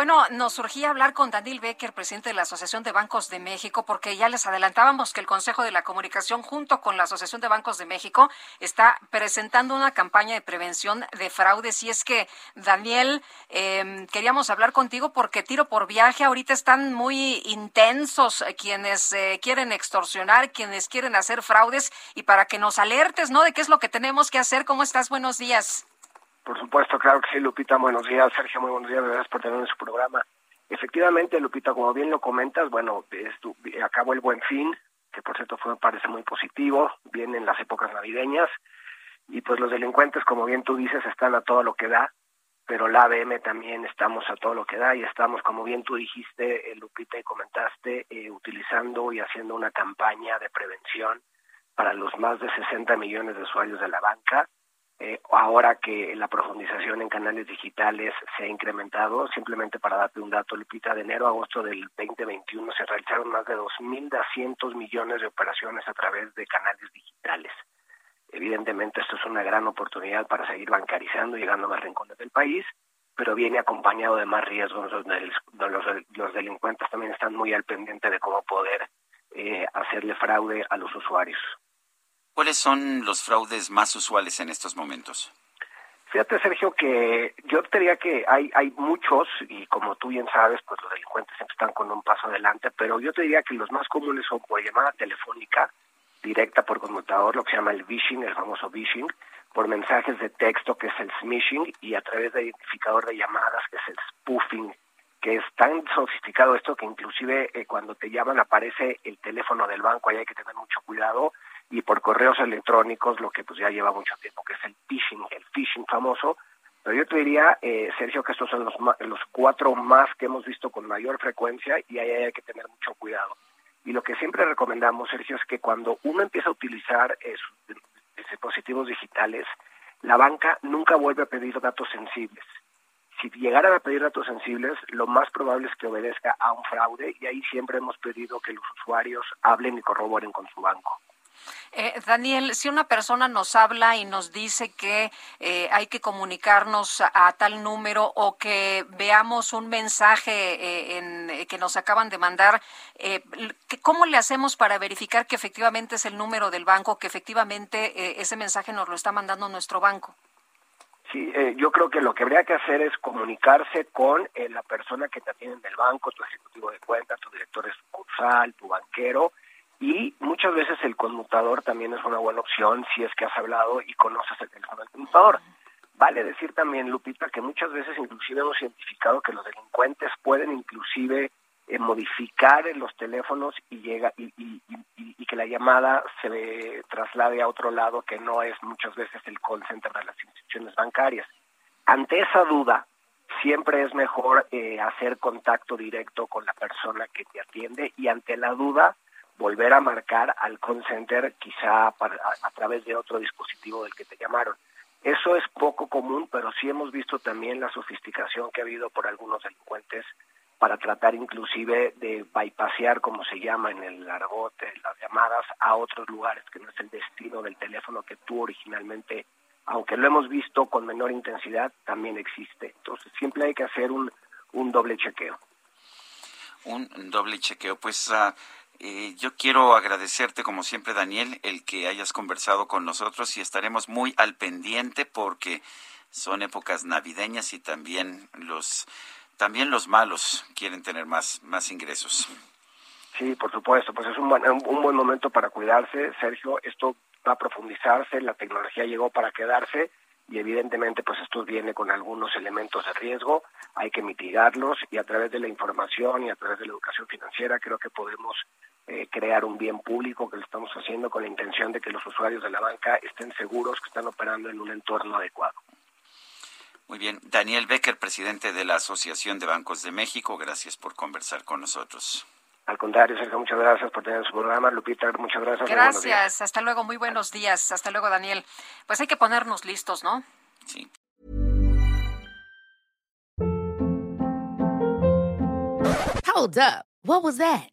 Bueno, nos surgía hablar con Daniel Becker, presidente de la Asociación de Bancos de México, porque ya les adelantábamos que el Consejo de la Comunicación, junto con la Asociación de Bancos de México, está presentando una campaña de prevención de fraudes. Y es que, Daniel, eh, queríamos hablar contigo porque tiro por viaje, ahorita están muy intensos quienes eh, quieren extorsionar, quienes quieren hacer fraudes, y para que nos alertes, ¿no?, de qué es lo que tenemos que hacer. ¿Cómo estás? Buenos días. Por supuesto, claro que sí, Lupita. Buenos días, Sergio. Muy buenos días. Gracias por tener en su programa. Efectivamente, Lupita, como bien lo comentas, bueno, acabó el buen fin, que por cierto fue, me parece muy positivo. Vienen las épocas navideñas y pues los delincuentes, como bien tú dices, están a todo lo que da, pero la ABM también estamos a todo lo que da y estamos, como bien tú dijiste, eh, Lupita, y comentaste, eh, utilizando y haciendo una campaña de prevención para los más de 60 millones de usuarios de la banca eh, ahora que la profundización en canales digitales se ha incrementado, simplemente para darte un dato, Lupita, de enero a agosto del 2021 se realizaron más de 2.200 millones de operaciones a través de canales digitales. Evidentemente esto es una gran oportunidad para seguir bancarizando, llegando a más rincones del país, pero viene acompañado de más riesgos donde los, los delincuentes también están muy al pendiente de cómo poder eh, hacerle fraude a los usuarios. ¿Cuáles son los fraudes más usuales en estos momentos? Fíjate, Sergio, que yo diría que hay, hay muchos, y como tú bien sabes, pues los delincuentes siempre están con un paso adelante, pero yo te diría que los más comunes son por llamada telefónica, directa por conmutador, lo que se llama el phishing, el famoso phishing, por mensajes de texto, que es el smishing, y a través de identificador de llamadas, que es el spoofing, que es tan sofisticado esto que inclusive eh, cuando te llaman aparece el teléfono del banco, ahí hay que tener mucho cuidado, y por correos electrónicos, lo que pues ya lleva mucho tiempo, que es el phishing, el phishing famoso. Pero yo te diría, eh, Sergio, que estos son los, los cuatro más que hemos visto con mayor frecuencia y ahí hay que tener mucho cuidado. Y lo que siempre recomendamos, Sergio, es que cuando uno empieza a utilizar eh, dispositivos digitales, la banca nunca vuelve a pedir datos sensibles. Si llegaran a pedir datos sensibles, lo más probable es que obedezca a un fraude y ahí siempre hemos pedido que los usuarios hablen y corroboren con su banco. Eh, Daniel, si una persona nos habla y nos dice que eh, hay que comunicarnos a, tal número o que veamos un mensaje eh, en, que nos acaban de mandar, ¿cómo le hacemos para verificar que efectivamente es el número del banco, que efectivamente ese mensaje nos lo está mandando nuestro banco? Sí, yo creo que lo que habría que hacer es comunicarse con la persona que te atiende en el banco, tu ejecutivo de cuenta, tu director de sucursal, tu banquero, y muchas veces el conmutador también es una buena opción si es que has hablado y conoces el teléfono del conmutador. Vale decir también, Lupita, que muchas veces inclusive hemos identificado que los delincuentes pueden inclusive eh, modificar los teléfonos y llega y, y, y, que la llamada se traslade a otro lado que no es muchas veces el call center de las instituciones bancarias. Ante esa duda, siempre es mejor eh, hacer contacto directo con la persona que te atiende y ante la duda volver a marcar al call center quizá a, través de otro dispositivo del que te llamaron. Eso es poco común, pero sí hemos visto también la sofisticación que ha habido por algunos delincuentes para tratar inclusive de bypasear, como se llama en el argot, las llamadas a otros lugares que no es el destino del teléfono que tú originalmente, aunque lo hemos visto con menor intensidad, también existe. Entonces siempre hay que hacer un, un doble chequeo. Un doble chequeo, pues... Uh eh, yo quiero agradecerte, como siempre, Daniel, el que hayas conversado con nosotros y estaremos muy al pendiente porque son épocas navideñas y también los también los malos quieren tener más más ingresos. Sí, por supuesto, pues es un un buen momento para cuidarse, Sergio. Esto va a profundizarse, la tecnología llegó para quedarse y evidentemente pues esto viene con algunos elementos de riesgo, hay que mitigarlos y a través de la información y a través de la educación financiera creo que podemos eh, crear un bien público que lo estamos haciendo con la intención de que los usuarios de la banca estén seguros que están operando en un entorno adecuado. Muy bien. Daniel Becker, presidente de la Asociación de Bancos de México, gracias por conversar con nosotros. Al contrario, Sergio, muchas gracias por tener su programa. Lupita, muchas gracias. Gracias. Hasta luego. Muy buenos días. Hasta luego, Daniel. Pues hay que ponernos listos, ¿no? Sí. Hold up. What was that?